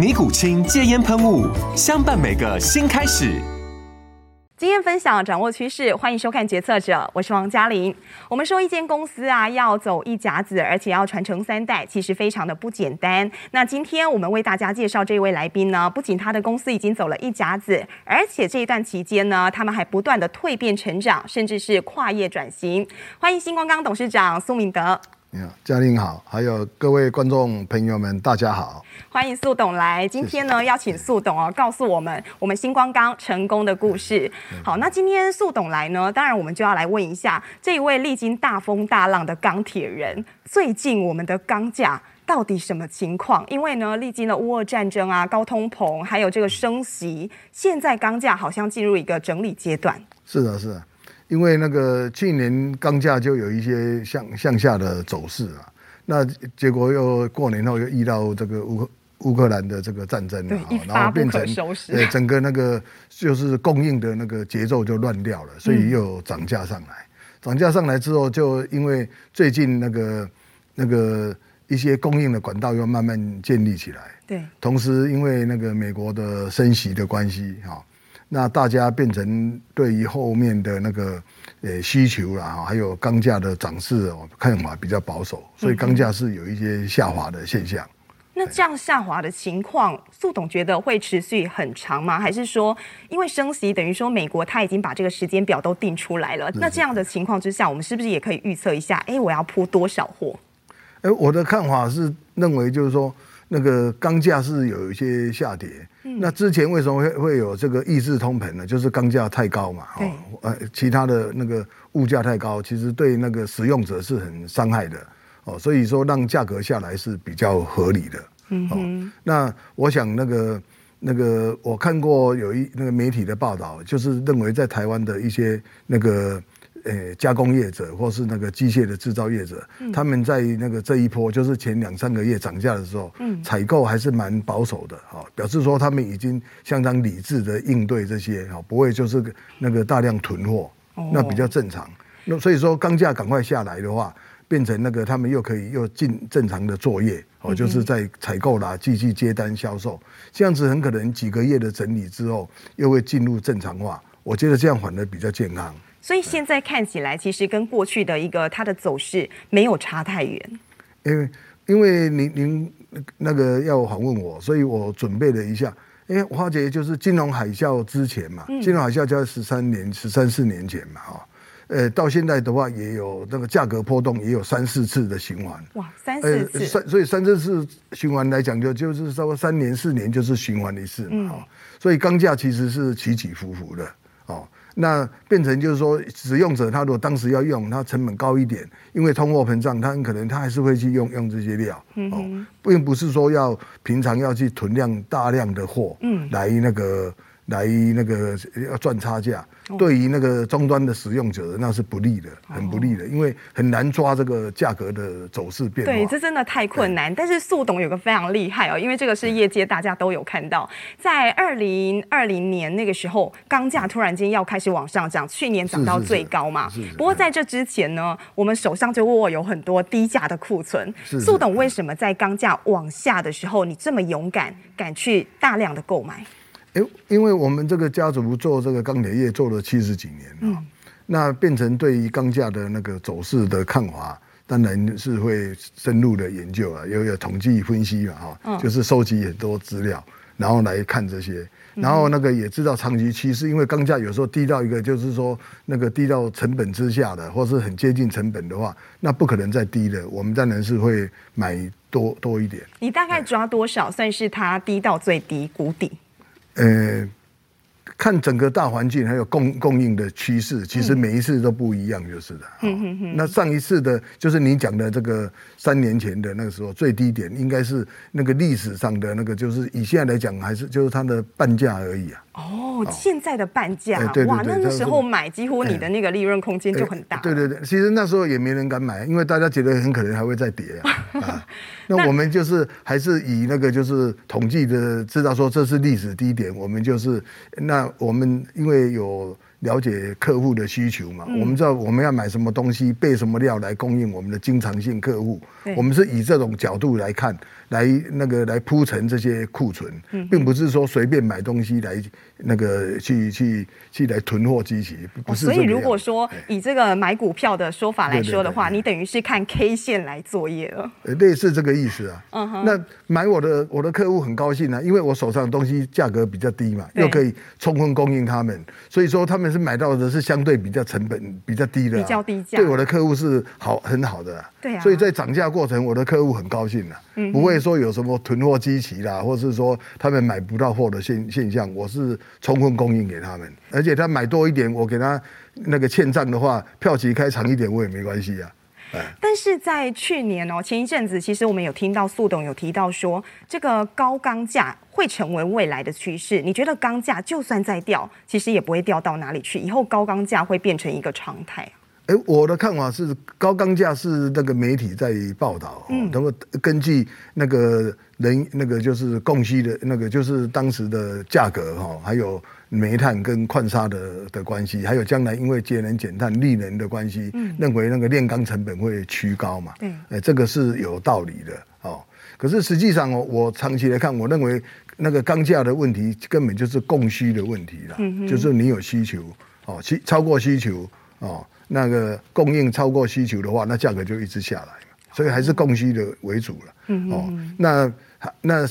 尼古清戒烟喷雾，相伴每个新开始。经验分享，掌握趋势，欢迎收看《决策者》，我是王嘉玲。我们说，一间公司啊，要走一甲子，而且要传承三代，其实非常的不简单。那今天我们为大家介绍这位来宾呢，不仅他的公司已经走了一甲子，而且这一段期间呢，他们还不断的蜕变成长，甚至是跨业转型。欢迎新光钢董事长苏明德。你好，嘉玲好，还有各位观众朋友们，大家好，欢迎苏董来。今天呢，邀请苏董哦，告诉我们我们星光钢成功的故事。好，那今天苏董来呢，当然我们就要来问一下这一位历经大风大浪的钢铁人，最近我们的钢价到底什么情况？因为呢，历经了乌俄战争啊、高通膨，还有这个升息，现在钢价好像进入一个整理阶段。是的，是的。因为那个去年钢价就有一些向向下的走势啊，那结果又过年后又遇到这个乌克乌克兰的这个战争啊，然后变成呃整个那个就是供应的那个节奏就乱掉了，所以又涨价上来，涨价上来之后，就因为最近那个那个一些供应的管道又慢慢建立起来，对，同时因为那个美国的升息的关系哈。那大家变成对于后面的那个呃需求啦，还有钢价的涨势哦，看法比较保守，所以钢价是有一些下滑的现象。那这样下滑的情况，苏董觉得会持续很长吗？还是说，因为升息等于说美国他已经把这个时间表都定出来了？那这样的情况之下，我们是不是也可以预测一下？哎，我要铺多少货？哎，我的看法是认为就是说。那个钢价是有一些下跌，那之前为什么会会有这个抑制通膨呢？就是钢价太高嘛，哦，呃，其他的那个物价太高，其实对那个使用者是很伤害的，哦，所以说让价格下来是比较合理的，嗯，那我想那个那个我看过有一那个媒体的报道，就是认为在台湾的一些那个。呃，加工业者或是那个机械的制造业者，嗯、他们在那个这一波就是前两三个月涨价的时候，嗯，采购还是蛮保守的，哈，表示说他们已经相当理智的应对这些，哈，不会就是那个大量囤货，哦、那比较正常。那所以说钢价赶快下来的话，变成那个他们又可以又进正常的作业，哦，就是在采购啦，继续接单销售，这样子很可能几个月的整理之后，又会进入正常化。我觉得这样反而比较健康。所以现在看起来，其实跟过去的一个它的走势没有差太远。因为因为您您那个要访问我，所以我准备了一下。因为花姐就是金融海啸之前嘛，金融海啸就在十三年、十三四年前嘛，哈，呃，到现在的话也有那个价格波动，也有三四次的循环。哇，三四次，三所以三四次循环来讲，就就是稍微三年四年就是循环一次嘛，哈。所以钢价其实是起起伏伏的，哦。那变成就是说，使用者他如果当时要用，他成本高一点，因为通货膨胀，他很可能他还是会去用用这些料，哦，并不是说要平常要去囤量大量的货，嗯，来那个来那个要赚差价。对于那个终端的使用者，那是不利的，很不利的，因为很难抓这个价格的走势变化。对，这真的太困难。但是速董有个非常厉害哦，因为这个是业界大家都有看到，在二零二零年那个时候，钢价突然间要开始往上涨，去年涨到最高嘛。不过在这之前呢，我们手上就握有很多低价的库存。速董为什么在钢价往下的时候，你这么勇敢，敢去大量的购买？因因为我们这个家族做这个钢铁业做了七十几年了，那变成对于钢价的那个走势的看法，当然是会深入的研究啊，又有统计分析嘛，哈，就是收集很多资料，然后来看这些。然后那个也知道长期趋势，因为钢价有时候低到一个就是说那个低到成本之下的，或是很接近成本的话，那不可能再低的，我们当然是会买多多一点。你大概抓多少算是它低到最低谷底？呃。看整个大环境，还有供供应的趋势，其实每一次都不一样，就是的。嗯、那上一次的，就是你讲的这个三年前的那个时候最低点，应该是那个历史上的那个，就是以现在来讲，还是就是它的半价而已啊。哦，现在的半价，哇，那那时候买，几乎你的那个利润空间就很大。对对对，其实那时候也没人敢买，因为大家觉得很可能还会再跌啊。啊，那我们就是还是以那个就是统计的，知道说这是历史低点，我们就是那我们因为有。了解客户的需求嘛，我们知道我们要买什么东西，备什么料来供应我们的经常性客户。我们是以这种角度来看，来那个来铺陈这些库存，并不是说随便买东西来那个去去去来囤货机器，不是。所以如果说以这个买股票的说法来说的话，你等于是看 K 线来作业了。类似这个意思啊。嗯哼。那买我的我的客户很高兴啊，因为我手上的东西价格比较低嘛，又可以充分供应他们，所以说他们。是买到的是相对比较成本比较低的，比较低价，对我的客户是好很好的，对啊，所以在涨价过程，我的客户很高兴了，不会说有什么囤货机器啦，或是说他们买不到货的现现象，我是充分供应给他们，而且他买多一点，我给他那个欠账的话，票期开长一点，我也没关系啊。但是在去年哦，前一阵子，其实我们有听到速董有提到说，这个高钢价会成为未来的趋势。你觉得钢价就算再掉，其实也不会掉到哪里去，以后高钢价会变成一个常态？哎，我的看法是，高钢价是那个媒体在报道，嗯，那么根据那个人那个就是供需的那个就是当时的价格哈，还有。煤炭跟矿砂的的关系，还有将来因为节能减碳、利能的关系，嗯，认为那个炼钢成本会趋高嘛？对，哎，这个是有道理的哦。可是实际上哦，我长期来看，我认为那个钢价的问题根本就是供需的问题了，嗯，就是你有需求哦，需超过需求哦，那个供应超过需求的话，那价格就一直下来，所以还是供需的为主了，嗯哦，那那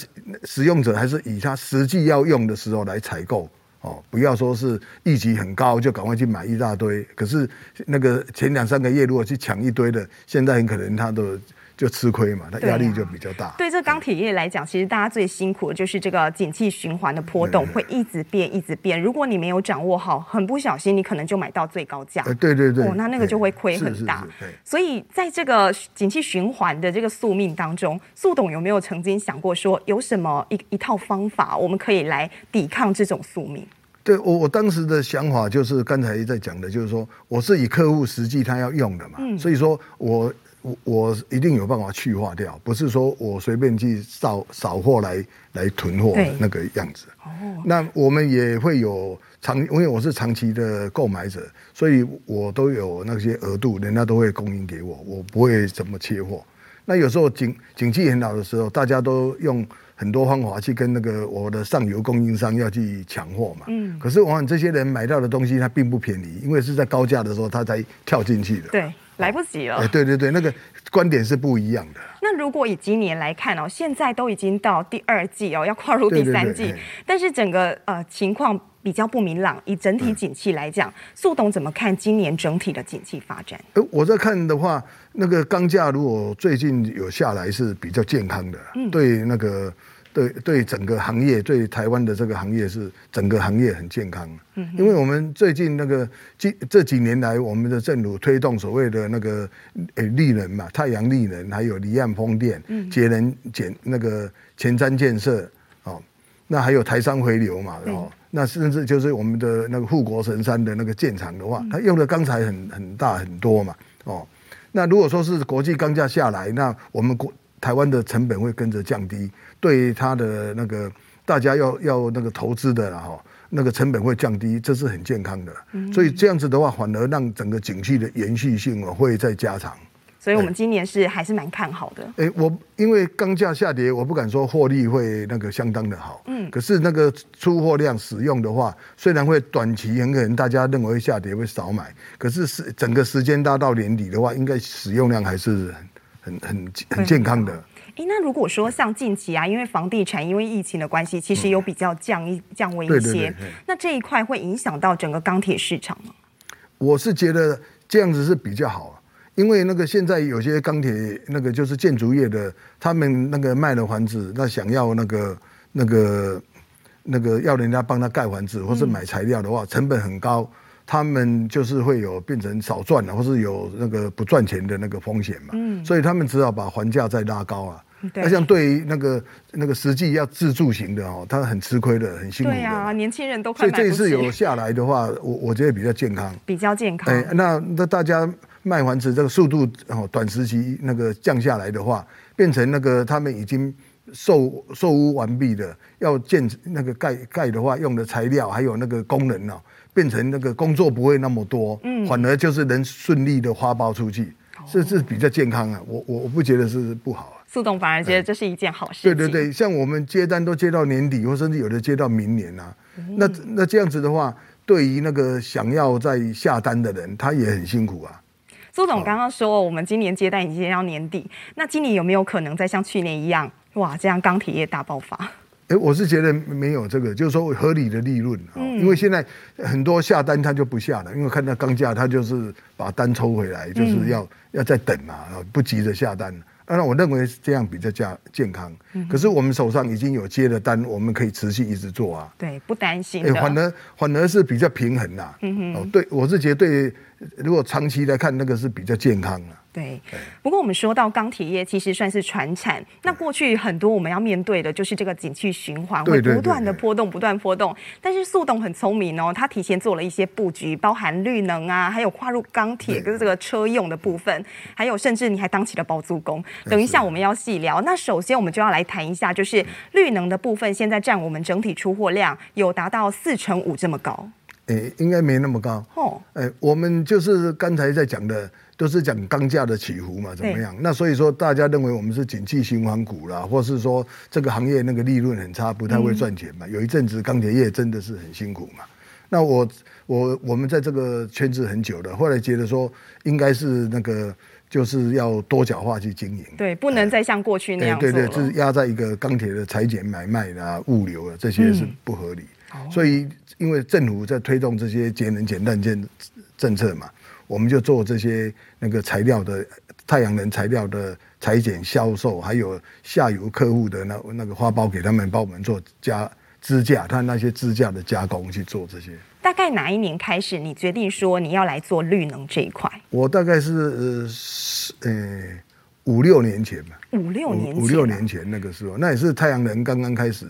使用者还是以他实际要用的时候来采购。哦，不要说是预期很高就赶快去买一大堆，可是那个前两三个月如果去抢一堆的，现在很可能他的就吃亏嘛，他压力就比较大。对，这钢铁业来讲，其实大家最辛苦的就是这个景气循环的波动会一直变，一直变。如果你没有掌握好，很不小心，你可能就买到最高价。对对对，哦，那那个就会亏很大。所以在这个景气循环的这个宿命当中，速董有没有曾经想过说，有什么一一套方法，我们可以来抵抗这种宿命？对我我当时的想法就是刚才在讲的，就是说我是以客户实际他要用的嘛，嗯、所以说我我我一定有办法去化掉，不是说我随便去扫扫货来来囤货那个样子。哦，那我们也会有长，因为我是长期的购买者，所以我都有那些额度，人家都会供应给我，我不会怎么切货。那有时候景景气很好的时候，大家都用。很多方法去跟那个我的上游供应商要去抢货嘛，嗯，可是往往这些人买到的东西它并不便宜，因为是在高价的时候他才跳进去的，对，来不及了。哎，对对对，那个观点是不一样的。那如果以今年来看哦，现在都已经到第二季哦，要跨入第三季，对对对，但是整个呃情况比较不明朗。以整体景气来讲，速董怎么看今年整体的景气发展？呃，我在看的话，那个钢价如果最近有下来是比较健康的，嗯，对那个。对对，整个行业，对台湾的这个行业是整个行业很健康。嗯，因为我们最近那个近这几年来，我们的政府推动所谓的那个诶利能嘛，太阳利能，还有离岸风电，节能减那个前瞻建设哦，那还有台商回流嘛，哦，那甚至就是我们的那个护国神山的那个建厂的话，它用的钢材很很大很多嘛，哦，那如果说是国际钢价下来，那我们国台湾的成本会跟着降低。对他的那个大家要要那个投资的哈，那个成本会降低，这是很健康的。嗯所以这样子的话，反而让整个景气的延续性会再加长。所以我们今年是还是蛮看好的。哎，我因为钢价下跌，我不敢说获利会那个相当的好。嗯。可是那个出货量使用的话，虽然会短期很可能大家认为会下跌会少买，可是是整个时间拉到年底的话，应该使用量还是很很健康的。哎，那如果说像近期啊，因为房地产因为疫情的关系，其实有比较降一、嗯、降温一些，那这一块会影响到整个钢铁市场吗？我是觉得这样子是比较好，因为那个现在有些钢铁那个就是建筑业的，他们那个卖了房子，那想要那个那个那个要人家帮他盖房子，或是买材料的话，成本很高，他们就是会有变成少赚了，或是有那个不赚钱的那个风险嘛。嗯，所以他们只好把房价再拉高啊。那像对于那个那个实际要自住型的哦，他很吃亏的，很辛苦的。对啊，年轻人都快。所以这一次有下来的话，我我觉得比较健康。比较健康。哎，那那大家卖房子这个速度哦，短时期那个降下来的话，变成那个他们已经售售屋完毕的，要建那个盖盖的话，用的材料还有那个工人哦，变成那个工作不会那么多，嗯，反而就是能顺利的发包出去，这是比较健康啊。我我我不觉得是不好。苏董反而觉得这是一件好事。对对对，像我们接单都接到年底，或甚至有的接到明年啊。嗯、那那这样子的话，对于那个想要再下单的人，他也很辛苦啊。苏总刚刚说，我们今年接单已经要年底，那今年有没有可能再像去年一样，哇，这样钢铁业大爆发？哎，我是觉得没有这个，就是说合理的利润啊。嗯、因为现在很多下单他就不下了，因为看到钢价，他就是把单抽回来，就是要、嗯、要再等嘛，不急着下单。那我认为这样比较加健康，可是我们手上已经有接的单，我们可以持续一直做啊。对，不担心。反而反而是比较平衡呐。嗯哼。哦，对，我是觉得对，如果长期来看，那个是比较健康的。对，不过我们说到钢铁业，其实算是传产。那过去很多我们要面对的就是这个景气循环，会不断的波动，不断波动。但是速董很聪明哦，他提前做了一些布局，包含绿能啊，还有跨入钢铁跟这个车用的部分，还有甚至你还当起了包租公。等一下我们要细聊。那首先我们就要来谈一下，就是绿能的部分，现在占我们整体出货量有达到四成五这么高。诶，应该没那么高。哦，诶，我们就是刚才在讲的。都是讲钢价的起伏嘛，怎么样？那所以说大家认为我们是景气循环股啦，或是说这个行业那个利润很差，不太会赚钱嘛。嗯、有一阵子钢铁业真的是很辛苦嘛。那我我我们在这个圈子很久了，后来觉得说应该是那个就是要多角化去经营，对，不能再像过去那样、欸。对对，就是压在一个钢铁的裁剪买卖啦、物流啊这些是不合理。嗯、所以因为政府在推动这些节能减碳政政策嘛。我们就做这些那个材料的太阳能材料的裁剪销售，还有下游客户的那那个花包给他们，帮我们做加支架，他那些支架的加工去做这些。大概哪一年开始，你决定说你要来做绿能这一块？我大概是呃呃五六年前吧。五六年前，五六年前那个时候，那也是太阳能刚刚开始，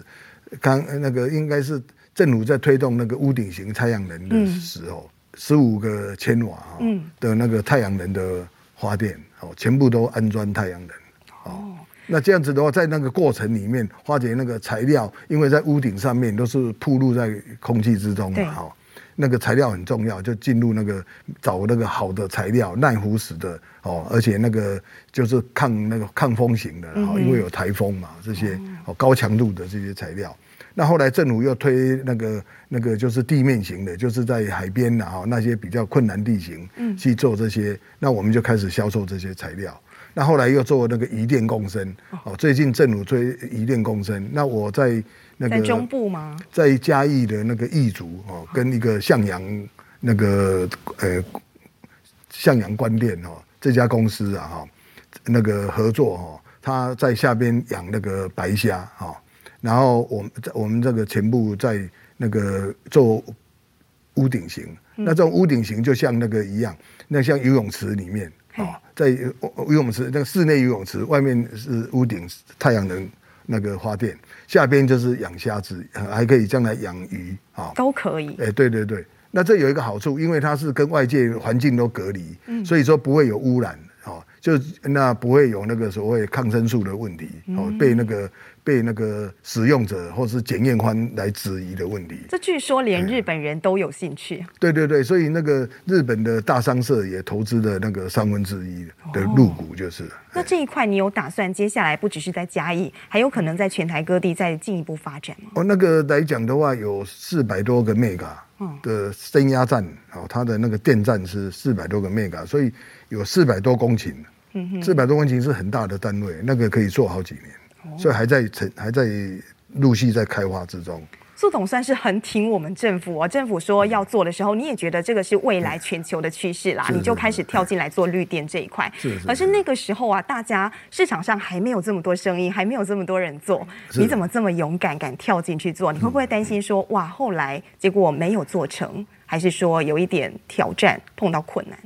刚那个应该是政府在推动那个屋顶型太阳能的时候。嗯十五个千瓦的那个太阳能的发电哦，全部都安装太阳能哦。那这样子的话，在那个过程里面，化解那个材料，因为在屋顶上面都是暴露在空气之中嘛，哈，那个材料很重要，就进入那个找那个好的材料，耐腐蚀的哦，而且那个就是抗那个抗风型的，因为有台风嘛，这些哦高强度的这些材料。那后来政府又推那个那个就是地面型的，就是在海边啊那些比较困难地形，去做这些，嗯、那我们就开始销售这些材料。那后来又做那个移电共生，哦，最近政府推移电共生，那我在那个在中部吗？在嘉义的那个义族哦，跟一个向阳那个呃向阳光电哦这家公司啊哈那个合作哦，他在下边养那个白虾哈。然后我们我们这个全部在那个做屋顶型，嗯、那这种屋顶型就像那个一样，那像游泳池里面啊、哦，在游泳池那个室内游泳池外面是屋顶太阳能那个发电，下边就是养虾子，还可以将来养鱼啊，哦、都可以。哎，对对对，那这有一个好处，因为它是跟外界环境都隔离，嗯、所以说不会有污染啊、哦，就那不会有那个所谓抗生素的问题哦，嗯、被那个。被那个使用者或是检验官来质疑的问题，这据说连日本人都有兴趣。对对对，所以那个日本的大商社也投资了那个三分之一的入股，就是。哦、那这一块你有打算接下来不只是在嘉义，还有可能在全台各地再进一步发展吗？哦，那个来讲的话，有四百多个 mega 的升压站，哦，它的那个电站是四百多个 mega，所以有四百多公顷。四百多公顷是很大的单位，那个可以做好几年，所以还在成还在陆续在开发之中。苏总算是很挺我们政府哦，政府说要做的时候，你也觉得这个是未来全球的趋势啦，你就开始跳进来做绿电这一块。是，可是那个时候啊，大家市场上还没有这么多声音，还没有这么多人做，你怎么这么勇敢，敢跳进去做？你会不会担心说，哇，后来结果没有做成，还是说有一点挑战，碰到困难？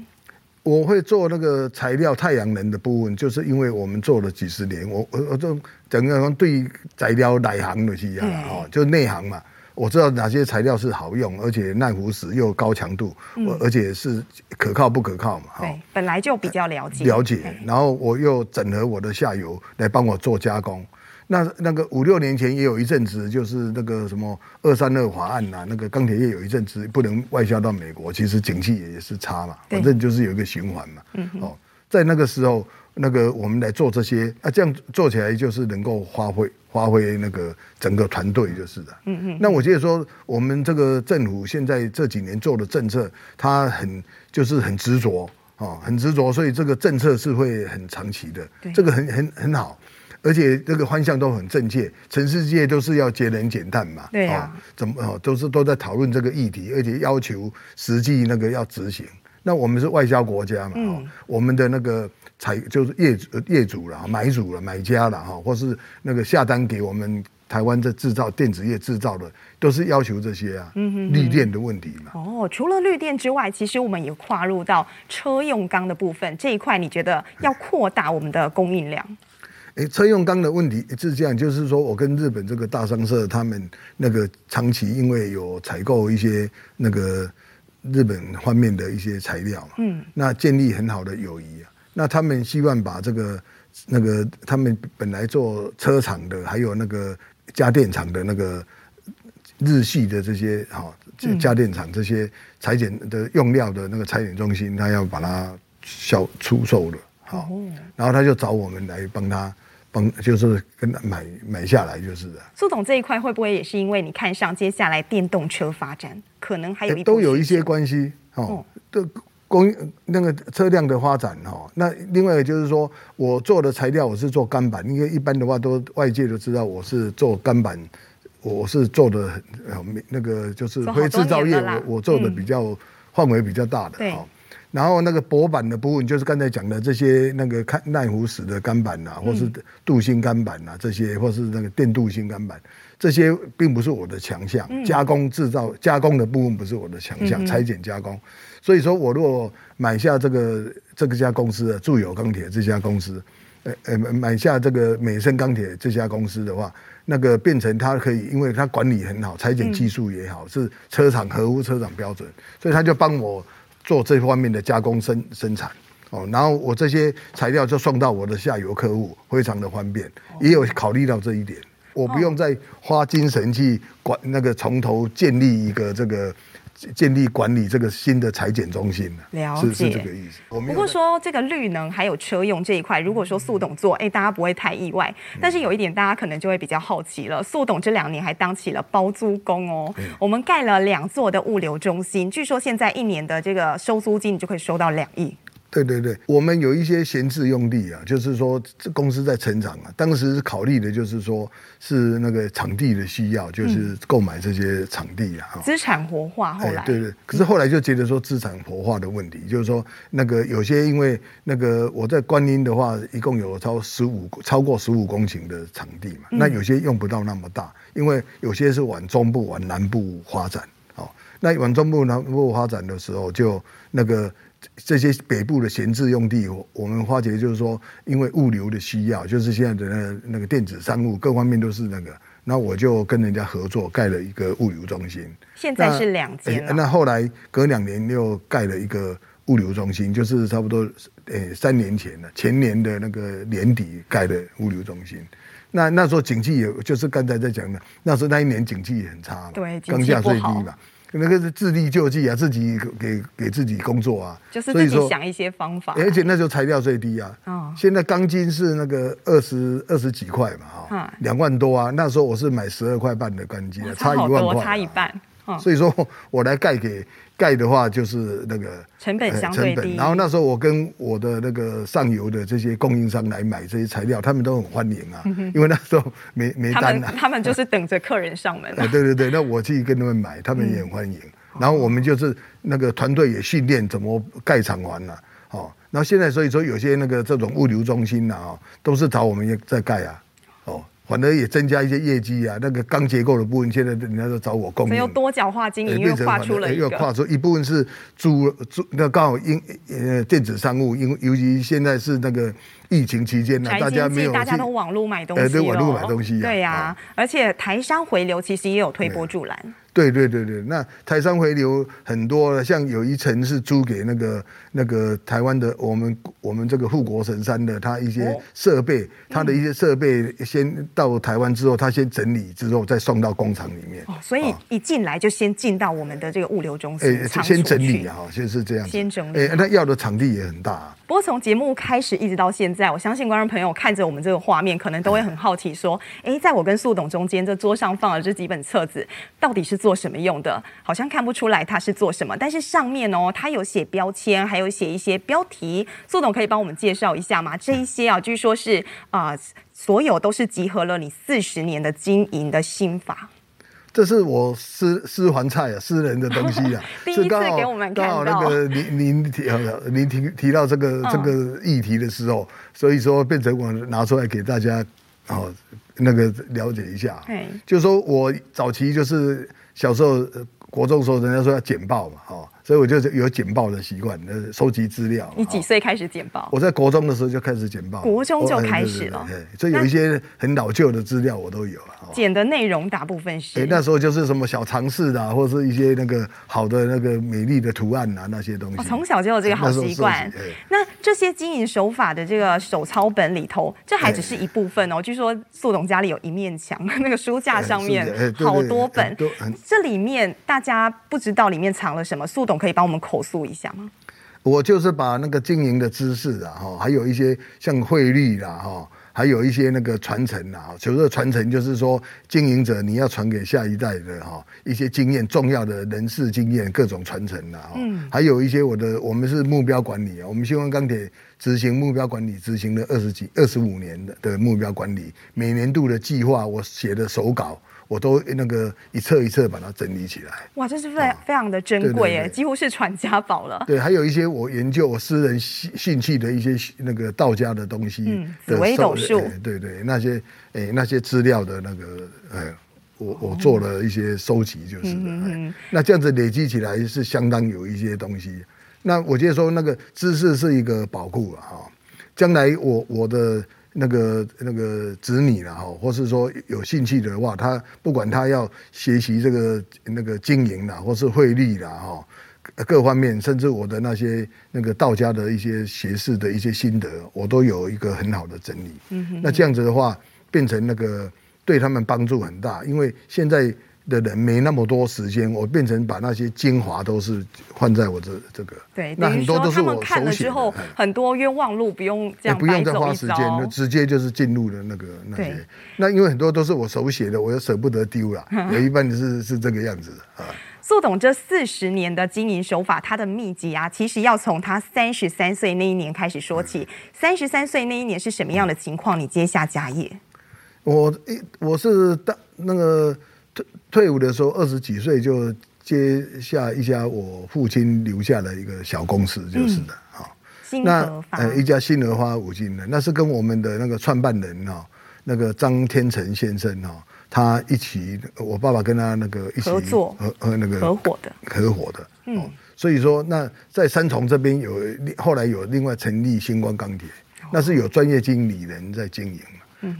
我会做那个材料太阳能的部分，就是因为我们做了几十年，我我我就整个对材料内行的是一样哦，就内行嘛，我知道哪些材料是好用，而且耐腐蚀又高强度，而且是可靠不可靠嘛？对，本来就比较了解。了解，然后我又整合我的下游来帮我做加工。那那个五六年前也有一阵子，就是那个什么二三二法案呐、啊，那个钢铁业有一阵子不能外销到美国，其实景气也是差嘛，反正就是有一个循环嘛。嗯。哦，在那个时候，那个我们来做这些啊，这样做起来就是能够发挥发挥那个整个团队就是的。嗯嗯。那我觉得说，我们这个政府现在这几年做的政策，它很就是很执着啊，很执着，所以这个政策是会很长期的。对。这个很很很好。而且这个方向都很正确，全世界都是要节能减碳嘛，对、啊哦，怎么哦都是都在讨论这个议题，而且要求实际那个要执行。那我们是外销国家嘛，嗯、哦，我们的那个采就是业主业主了，买主了，买家了哈，或是那个下单给我们台湾这制造电子业制造的，都是要求这些啊，嗯哼，绿电的问题嘛。哦，除了绿电之外，其实我们也跨入到车用钢的部分这一块，你觉得要扩大我们的供应量？哎，车用钢的问题是这样，就是说我跟日本这个大商社，他们那个长期因为有采购一些那个日本方面的一些材料嘛，嗯，那建立很好的友谊啊。那他们希望把这个那个他们本来做车厂的，还有那个家电厂的那个日系的这些哈家电厂这些裁剪的用料的那个裁剪中心，他要把它销出售的，好，然后他就找我们来帮他。帮就是跟他买买下来就是的。苏总这一块会不会也是因为你看上接下来电动车发展，可能还有一都有一些关系哦。的供应那个车辆的发展哦，那另外就是说我做的材料我是做钢板，因为一般的话都外界都知道我是做钢板，我是做的呃那个就是非制造业，我我做的比较范围比较大的哈。然后那个薄板的部分，就是刚才讲的这些那个看耐腐蚀的钢板呐、啊，或是镀锌钢板呐、啊，这些或是那个电镀锌钢板，这些并不是我的强项。加工制造加工的部分不是我的强项，裁剪加工。所以说我如果买下这个这个家公司的住友钢铁这家公司，呃呃买下这个美森钢铁这家公司的话，那个变成它可以，因为它管理很好，裁剪技术也好，是车厂合乎车厂标准，所以他就帮我。做这方面的加工生生产。哦，然后我这些材料就送到我的下游客户，非常的方便，也有考虑到这一点，我不用再花精神去管那个从头建立一个这个。建立管理这个新的裁剪中心了解，是这个意思。不过说这个绿能还有车用这一块，如果说速董做，哎，大家不会太意外。但是有一点，大家可能就会比较好奇了。速董这两年还当起了包租公哦。我们盖了两座的物流中心，据说现在一年的这个收租金，你就可以收到两亿。对对对，我们有一些闲置用地啊，就是说这公司在成长啊，当时考虑的就是说是那个场地的需要，就是购买这些场地啊。资产活化后来，对对，可是后来就觉得说资产活化的问题，就是说那个有些因为那个我在观音的话，一共有超十五超过十五公顷的场地嘛，那有些用不到那么大，因为有些是往中部、往南部发展，哦，那往中部、南部发展的时候，就那个。这些北部的闲置用地，我们发觉就是说，因为物流的需要，就是现在的那个那个电子商务各方面都是那个，那我就跟人家合作盖了一个物流中心。现在是两间。那后来隔两年又盖了一个物流中心，就是差不多呃三年前了，前年的那个年底盖的物流中心。那那时候景气也就是刚才在讲的，那时候那一年景气也很差嘛，对，钢价最低嘛。那个是自力救济啊，自己给给自己工作啊，就是自己想一些方法。而且那时候材料最低啊，哦，现在钢筋是那个二十二十几块嘛，哈，两万多啊。那时候我是买十二块半的钢筋，差一万块，差一半。哦、所以说我来盖给盖的话，就是那个成本相对低、呃。然后那时候我跟我的那个上游的这些供应商来买这些材料，他们都很欢迎啊，嗯、因为那时候没没单、啊、他们他们就是等着客人上门、啊。对对对，那我去跟他们买，他们也很欢迎。嗯、然后我们就是那个团队也训练怎么盖厂完了，哦，然后现在所以说有些那个这种物流中心呐，哦，都是找我们在盖啊。反而也增加一些业绩啊，那个钢结构的部分，现在人家都找我供应。又多角化经营，又跨出了一个。又跨出一部分是租租，那刚好因呃电子商务，因为尤其现在是那个疫情期间呢，大家没有大家都网络买东西网络买东西。对呀，而且台商回流其实也有推波助澜。对对对对，那台商回流很多，像有一层是租给那个那个台湾的我们我们这个护国神山的，他一些设备，他的一些设备先到台湾之后，他先整理之后再送到工厂里面。哦，所以一进来就先进到我们的这个物流中心，哎，先整理啊，先是这样，先整理。哎，他要的场地也很大。不过从节目开始一直到现在，我相信观众朋友看着我们这个画面，可能都会很好奇说：哎，在我跟素董中间，这桌上放了这几本册子，到底是做什么用的？好像看不出来它是做什么，但是上面哦，它有写标签，还有写一些标题。素董可以帮我们介绍一下吗？这一些啊，据说是啊、所有都是集合了你四十年的经营的心法。这是我私私房菜啊，私人的东西啊。第一次给我们。刚好那个您您提您提提到这个这个议题的时候，所以说变成我拿出来给大家哦那个了解一下。对，就是说我早期就是小时候国中的时候，人家说要简报嘛，哈。所以我就有简报的习惯，呃，收集资料。你几岁开始简报？我在国中的时候就开始简报。国中就开始了，所以有一些很老旧的资料我都有了。简的内容大部分是，那时候就是什么小尝试啊，或者是一些那个好的那个美丽的图案啊，那些东西。从小就有这个好习惯。那这些经营手法的这个手抄本里头，这还只是一部分哦。据说素董家里有一面墙，那个书架上面好多本，这里面大家不知道里面藏了什么。素董可以帮我们口述一下吗？我就是把那个经营的知识啊，哈，还有一些像汇率啦，哈，还有一些那个传承啊，所谓的传承就是说，经营者你要传给下一代的哈，一些经验，重要的人事经验，各种传承啊，嗯，还有一些我的，我们是目标管理啊，我们新光钢铁执行目标管理，执行了二十几、二十五年的的目标管理，每年度的计划，我写的手稿。我都那个一册一册把它整理起来。哇，这是非常非常的珍贵耶，几乎是传家宝了。对，还有一些我研究我私人兴兴趣的一些那个道家的东西，嗯，紫微斗数，对对，那些哎那些资料的那个，哎，我我做了一些收集，就是嗯，那这样子累积起来是相当有一些东西。那我觉得说那个知识是一个宝库啊，哈，将来我我的。那个那个子女了哈，或是说有兴趣的话，他不管他要学习这个那个经营啦，或是汇率啦哈，各方面，甚至我的那些那个道家的一些学士的一些心得，我都有一个很好的整理。嗯哼，那这样子的话，变成那个对他们帮助很大，因为现在。的人没那么多时间，我变成把那些精华都是放在我这这个。对，那很多都是我看了之后，很多冤枉路不用这样不用再花时间，就直接就是进入了那个那些。那因为很多都是我手写的，我又舍不得丢了。有一半是是这个样子的啊。速董这四十年的经营手法，他的秘籍啊，其实要从他三十三岁那一年开始说起。三十三岁那一年是什么样的情况？你接下家业？我一我是当那个。退退伍的时候，二十几岁就接下一家我父亲留下的一个小公司，就是的啊。那呃，一家新荷花五金的，那是跟我们的那个创办人哈，那个张天成先生哈，他一起，我爸爸跟他那个一起合作合和那个合伙的合伙的。嗯，所以说那在三重这边有后来有另外成立星光钢铁，那是有专业经理人在经营。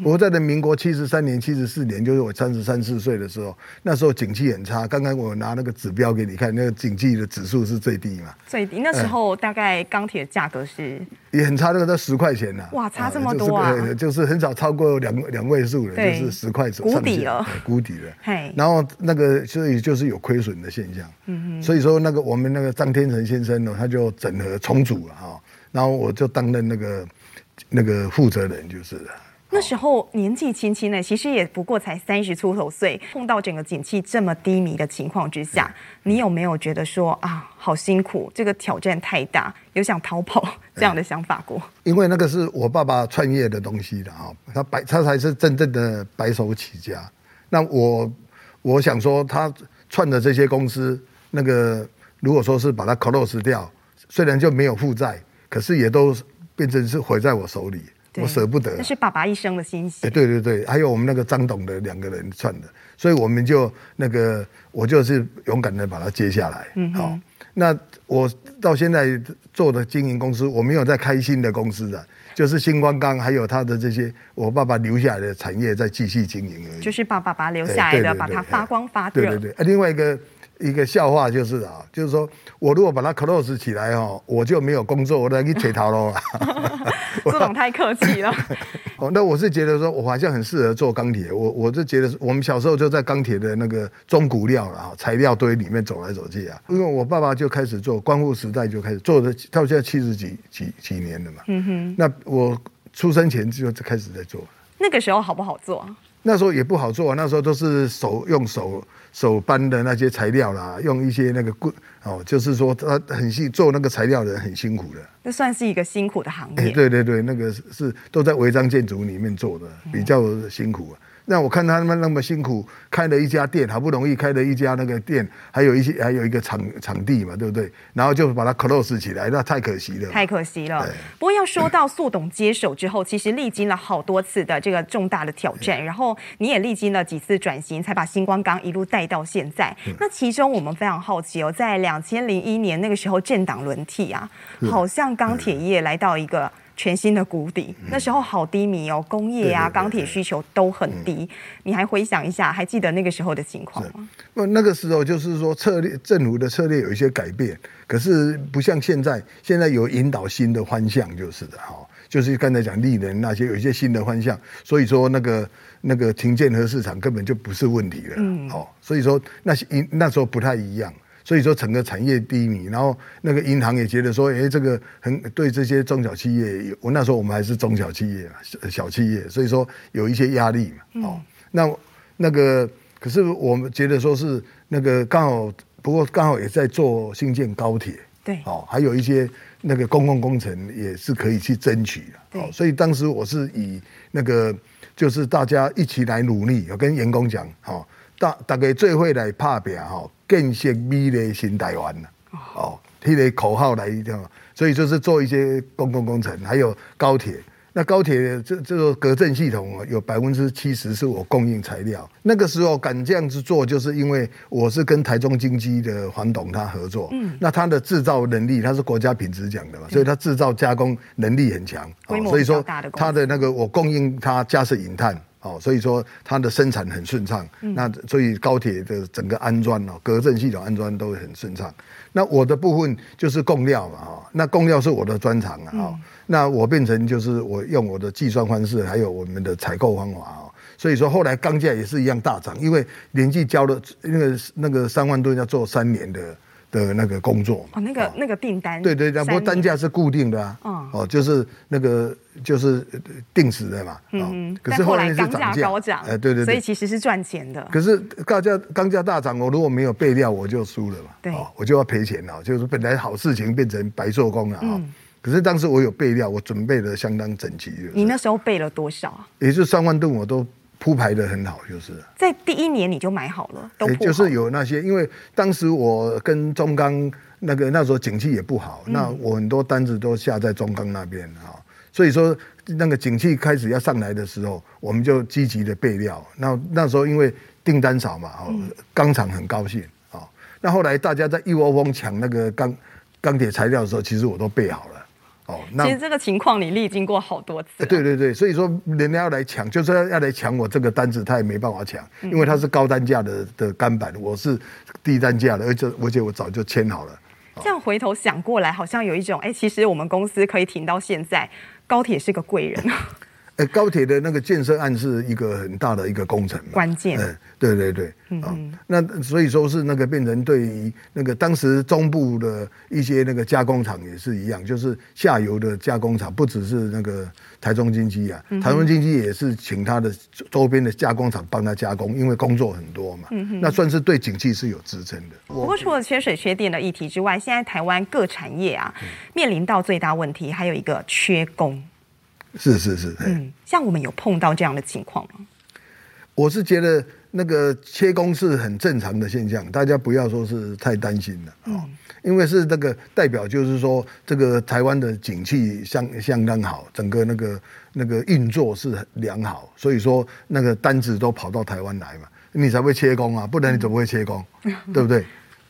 我在的民国七十三年、七十四年，就是我三十三四岁的时候，那时候景气很差。刚刚我拿那个指标给你看，那个景气的指数是最低嘛？最低那时候大概钢铁价格是也很差，那个在十块钱呢。哇，差这么多啊！就是，就是很少超过两两位数的，就是十块左右。谷底了，谷底了。嘿，然后那个所以就是有亏损的现象。嗯哼。所以说那个我们那个张天成先生呢，他就整合重组了哈，然后我就担任那个那个负责人，就是。那时候年纪轻轻的，其实也不过才三十出头岁，碰到整个景气这么低迷的情况之下，你有没有觉得说啊，好辛苦，这个挑战太大，有想逃跑这样的想法过？因为那个是我爸爸创业的东西的啊，他白他才是真正的白手起家。那我我想说，他创的这些公司，那个如果说是把它 close 掉，虽然就没有负债，可是也都变成是毁在我手里。我舍不得，那是爸爸一生的心血。对对对，还有我们那个张董的两个人串的，所以我们就那个，我就是勇敢的把它接下来。嗯，好，那我到现在做的经营公司，我没有在开新的公司的，就是星光钢还有他的这些我爸爸留下来的产业在继续经营而已。就是把爸爸留下来的，把它发光发热。对对对，另外一个。一个笑话就是啊，就是说我如果把它 close 起来哦，我就没有工作，我来去乞讨喽。这种太客气了。哦，那我是觉得说，我好像很适合做钢铁。我我是觉得，我们小时候就在钢铁的那个中古料了啊，材料堆里面走来走去啊。因为我爸爸就开始做，光复时代就开始做的，到现在七十几几几年了嘛。嗯哼。那我出生前就开始在做。那个时候好不好做？那时候也不好做，啊那时候都是手用手。手搬的那些材料啦，用一些那个棍哦，就是说他很辛，做那个材料的人很辛苦的。那算是一个辛苦的行业。欸、对对对，那个是都在违章建筑里面做的，比较辛苦啊。那我看他们那么辛苦，开了一家店，好不容易开了一家那个店，还有一些还有一个场场地嘛，对不对？然后就把它 close 起来，那太可惜了。太可惜了。不过要说到速董接手之后，其实历经了好多次的这个重大的挑战，然后你也历经了几次转型，才把星光钢一路带到现在。那其中我们非常好奇哦，在两千零一年那个时候政党轮替啊，好像钢铁业来到一个。全新的谷底，那时候好低迷哦，工业啊、钢铁需求都很低。你还回想一下，还记得那个时候的情况吗？那那个时候就是说策略，政府的策略有一些改变，可是不像现在，现在有引导新的方向，就是的哈，就是刚才讲利能那些有一些新的方向，所以说那个那个停建和市场根本就不是问题了，嗯，好，所以说那些那时候不太一样。所以说整个产业低迷，然后那个银行也觉得说，哎，这个很对这些中小企业，我那时候我们还是中小企业嘛，小企业，所以说有一些压力嘛。哦，那那个可是我们觉得说是那个刚好，不过刚好也在做新建高铁，对，哦，还有一些那个公共工程也是可以去争取的。哦，所以当时我是以那个就是大家一起来努力，我跟员工讲，哦，大大概最会来拍表哈。建设美丽新台湾哦，这个口号来所以就是做一些公共工程，还有高铁。那高铁这这个隔震系统有百分之七十是我供应材料。那个时候敢这样子做，就是因为我是跟台中精机的黄董他合作，嗯，那他的制造能力，他是国家品质奖的嘛，所以他制造加工能力很强，所以说他的那个我供应他嘉士引炭。哦，所以说它的生产很顺畅，嗯、那所以高铁的整个安装哦，隔震系统安装都会很顺畅。那我的部分就是供料嘛，哈，那供料是我的专长啊，嗯、那我变成就是我用我的计算方式，还有我们的采购方法啊，所以说后来钢价也是一样大涨，因为连续交了那个那个三万吨要做三年的。的那个工作哦，那个那个订单对对对，不过单价是固定的啊，哦，就是那个就是定时的嘛，嗯，可是后来钢价高涨，哎，对对，所以其实是赚钱的。可是钢价钢价大涨，我如果没有备料，我就输了嘛，对，我就要赔钱了，就是本来好事情变成白做工了啊。可是当时我有备料，我准备的相当整齐。你那时候备了多少啊？也就三万吨，我都。铺排的很好，就是在第一年你就买好了，都好就是有那些，因为当时我跟中钢那个那时候景气也不好，嗯、那我很多单子都下在中钢那边啊，所以说那个景气开始要上来的时候，我们就积极的备料。那那时候因为订单少嘛，哦，钢厂很高兴啊。那后来大家在一窝蜂抢那个钢钢铁材料的时候，其实我都备好了。哦，那其实这个情况你历经过好多次。对对对，所以说人家要来抢，就是要要来抢我这个单子，他也没办法抢，因为他是高单价的的钢板，我是低单价的，而且而且我早就签好了。这样回头想过来，好像有一种，哎，其实我们公司可以挺到现在，高铁是个贵人。呃，高铁的那个建设案是一个很大的一个工程嘛，关键。嗯，对对对，嗯，哦，那所以说是那个变成对于那个当时中部的一些那个加工厂也是一样，就是下游的加工厂不只是那个台中经济啊，台中经济也是请他的周边的加工厂帮他加工，因为工作很多嘛，嗯，那算是对景气是有支撑的。不过除了缺水缺电的议题之外，现在台湾各产业啊面临到最大问题还有一个缺工。是是是，嗯，像我们有碰到这样的情况吗？我是觉得那个切工是很正常的现象，大家不要说是太担心了啊，嗯、因为是那个代表就是说这个台湾的景气相相当好，整个那个那个运作是很良好，所以说那个单子都跑到台湾来嘛，你才会切工啊，不然你怎么会切工？嗯、对不对？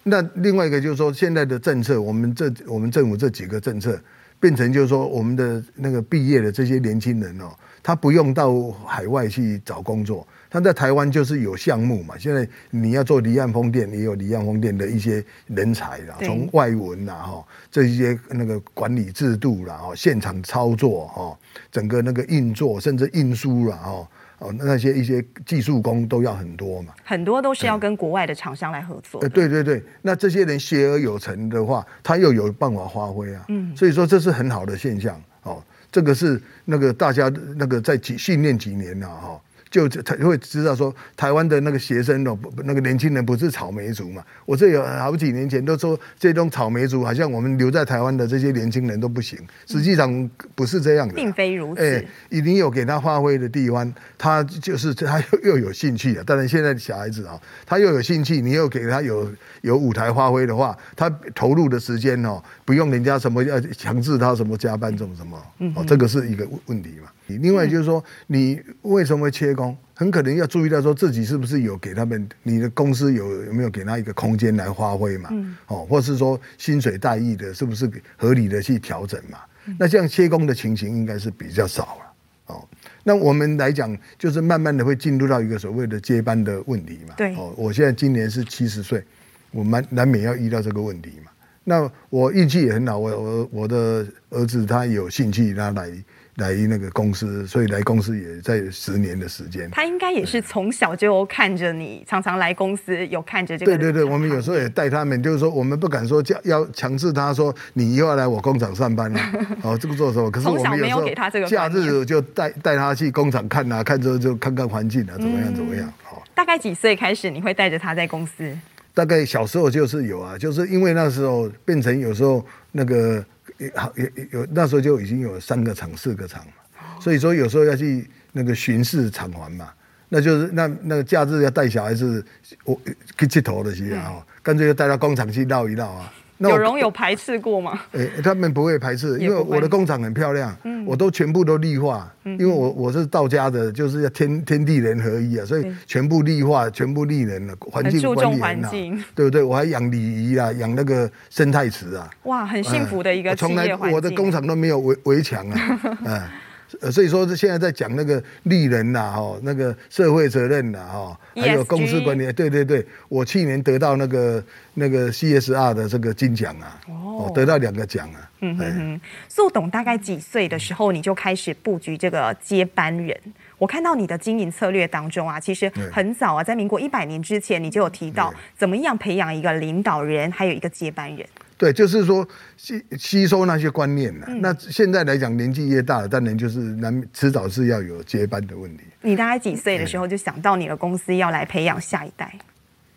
那另外一个就是说现在的政策，我们这我们政府这几个政策。变成就是说，我们的那个毕业的这些年轻人哦，他不用到海外去找工作，他在台湾就是有项目嘛。现在你要做离岸风电，也有离岸风电的一些人才啦，从外文啦哈，这些那个管理制度啦，哈，现场操作哈，整个那个运作，甚至运输啦哈。哦，那些一些技术工都要很多嘛，很多都是要跟国外的厂商来合作。呃，对对对，那这些人学而有成的话，他又有办法发挥啊。嗯，所以说这是很好的现象。哦，这个是那个大家那个在几训练几年了哈。就才会知道说，台湾的那个学生哦，那个年轻人不是草莓族嘛？我这有好几年前都说，这种草莓族好像我们留在台湾的这些年轻人都不行。实际上不是这样的，并非如此。哎，你有给他发挥的地方，他就是他又又有兴趣啊。当然现在的小孩子啊，他又有兴趣，你又给他有有舞台发挥的话，他投入的时间哦，不用人家什么要强制他什么加班这种什么哦，这个是一个问题嘛。另外就是说，你为什么会缺工？很可能要注意到说自己是不是有给他们，你的公司有有没有给他一个空间来发挥嘛？哦，或是说薪水待遇的，是不是合理的去调整嘛？那这样缺工的情形应该是比较少了。哦，那我们来讲，就是慢慢的会进入到一个所谓的接班的问题嘛。对。哦，我现在今年是七十岁，我们难免要遇到这个问题嘛。那我运气也很好，我我我的儿子他有兴趣，他来。来那个公司，所以来公司也在十年的时间。他应该也是从小就看着你，常常来公司，有看着这个。对对对，我们有时候也带他们，就是说我们不敢说叫要强制他说你以后要来我工厂上班了，哦，这个做什么？可是我们有时候假日就带带他去工厂看啊，看之后就看看环境啊，怎么样怎么样。好，大概几岁开始你会带着他在公司？大概小时候就是有啊，就是因为那时候变成有时候那个。好，有有那时候就已经有三个厂、四个厂嘛，所以说有时候要去那个巡视厂房嘛，那就是那那个假日要带小孩子我去剃头的时候，干脆就带到工厂去绕一绕啊。有容有排斥过吗？哎、欸，他们不会排斥，因为我的工厂很漂亮，嗯、我都全部都绿化，嗯、因为我我是道家的，就是要天天地人合一啊，所以全部绿化，全部绿人了，环境管理很好，对不对？我还养鲤鱼啊，养那个生态池啊，哇，很幸福的一个。从来我的工厂都没有围围墙啊，嗯。呃，所以说是现在在讲那个利人呐，哈，那个社会责任呐，哈，还有公司管理，对对对，我去年得到那个那个 CSR 的这个金奖啊，哦，得到两个奖啊。嗯哼哼，苏董大概几岁的时候你就开始布局这个接班人？我看到你的经营策略当中啊，其实很早啊，在民国一百年之前，你就有提到怎么样培养一个领导人，还有一个接班人。对，就是说吸吸收那些观念了。嗯、那现在来讲，年纪越大了，当然就是难迟早是要有接班的问题。你大概几岁的时候就想到你的公司要来培养下一代？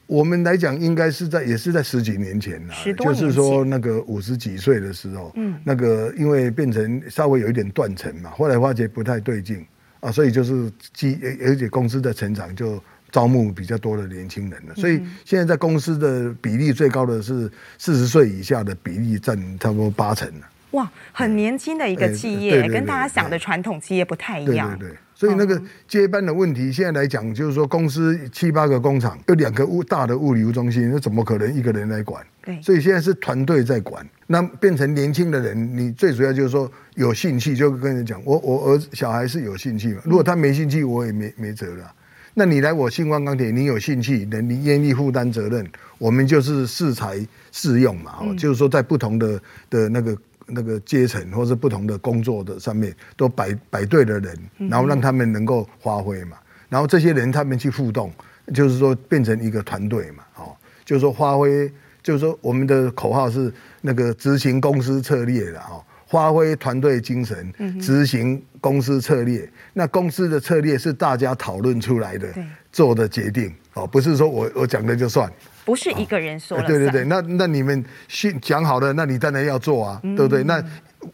我们来讲，应该是在也是在十几年前了，就是说那个五十几岁的时候，嗯，那个因为变成稍微有一点断层嘛，后来发觉不太对劲啊，所以就是基而且公司的成长就。招募比较多的年轻人了，所以现在在公司的比例最高的是四十岁以下的比例占差不多八成了。哇，很年轻的一个企业，跟大家想的传统企业不太一样。对对对，所以那个接班的问题，现在来讲就是说，公司七八个工厂，有两个物大的物流中心，那怎么可能一个人来管？对，所以现在是团队在管，那变成年轻的人，你最主要就是说有兴趣，就跟人讲，我我儿子小孩是有兴趣嘛，如果他没兴趣，我也没没辙了。那你来我信光钢铁，你有兴趣，你愿意负担责任，我们就是适才适用嘛，哦、嗯，就是说在不同的的那个那个阶层或是不同的工作的上面，都摆摆对的人，然后让他们能够发挥嘛。然后这些人他们去互动，就是说变成一个团队嘛。哦，就是说发挥，就是说我们的口号是那个执行公司策略的哈，发挥团队精神，执行公司策略。那公司的策略是大家讨论出来的，做的决定。哦，不是说我我讲的就算。不是一个人说了、哦、对对对，那那你们先讲好了，那你当然要做啊，嗯、对不对？那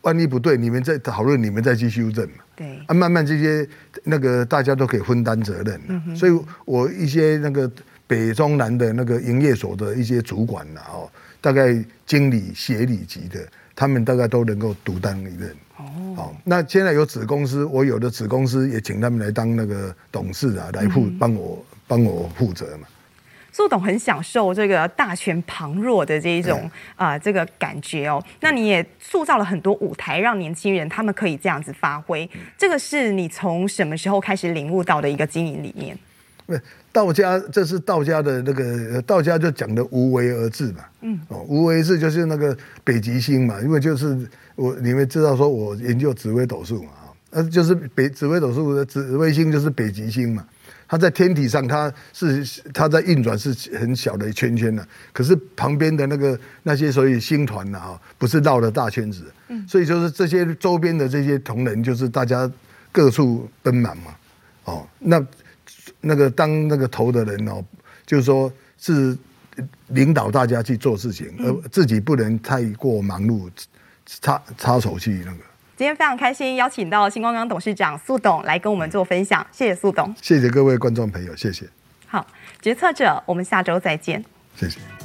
万一不对，你们再讨论，你们再去修正嘛。对。啊，慢慢这些那个大家都可以分担责任、嗯、所以我一些那个北中南的那个营业所的一些主管呐，哦，大概经理、协理级的，他们大概都能够独当一任。哦，好那现在有子公司，我有的子公司也请他们来当那个董事啊，来负帮我帮我负责嘛。苏董很享受这个大权旁若的这一种啊、呃、这个感觉哦。那你也塑造了很多舞台，让年轻人他们可以这样子发挥。这个是你从什么时候开始领悟到的一个经营理念？道家，这是道家的那个道家就讲的无为而治嘛。嗯，哦，无为治就是那个北极星嘛，因为就是我你们知道说我研究紫微斗数嘛，啊，那，就是北紫微斗数的紫微星就是北极星嘛。它在天体上，它是它在运转是很小的一圈圈的，可是旁边的那个那些所以星团呐，哈，不是绕了大圈子，嗯所以就是这些周边的这些同仁，就是大家各处奔忙嘛，哦，那那个当那个头的人哦，就是说是领导大家去做事情，而自己不能太过忙碌，插插手去那个。今天非常开心，邀请到新光港董事长苏董来跟我们做分享，谢谢苏董，谢谢各位观众朋友，谢谢。好，决策者，我们下周再见，谢谢。